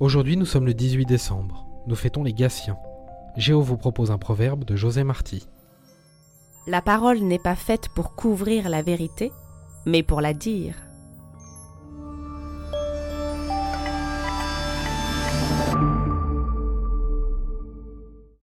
Aujourd'hui, nous sommes le 18 décembre. Nous fêtons les Gatien. Géo vous propose un proverbe de José Marty. La parole n'est pas faite pour couvrir la vérité, mais pour la dire.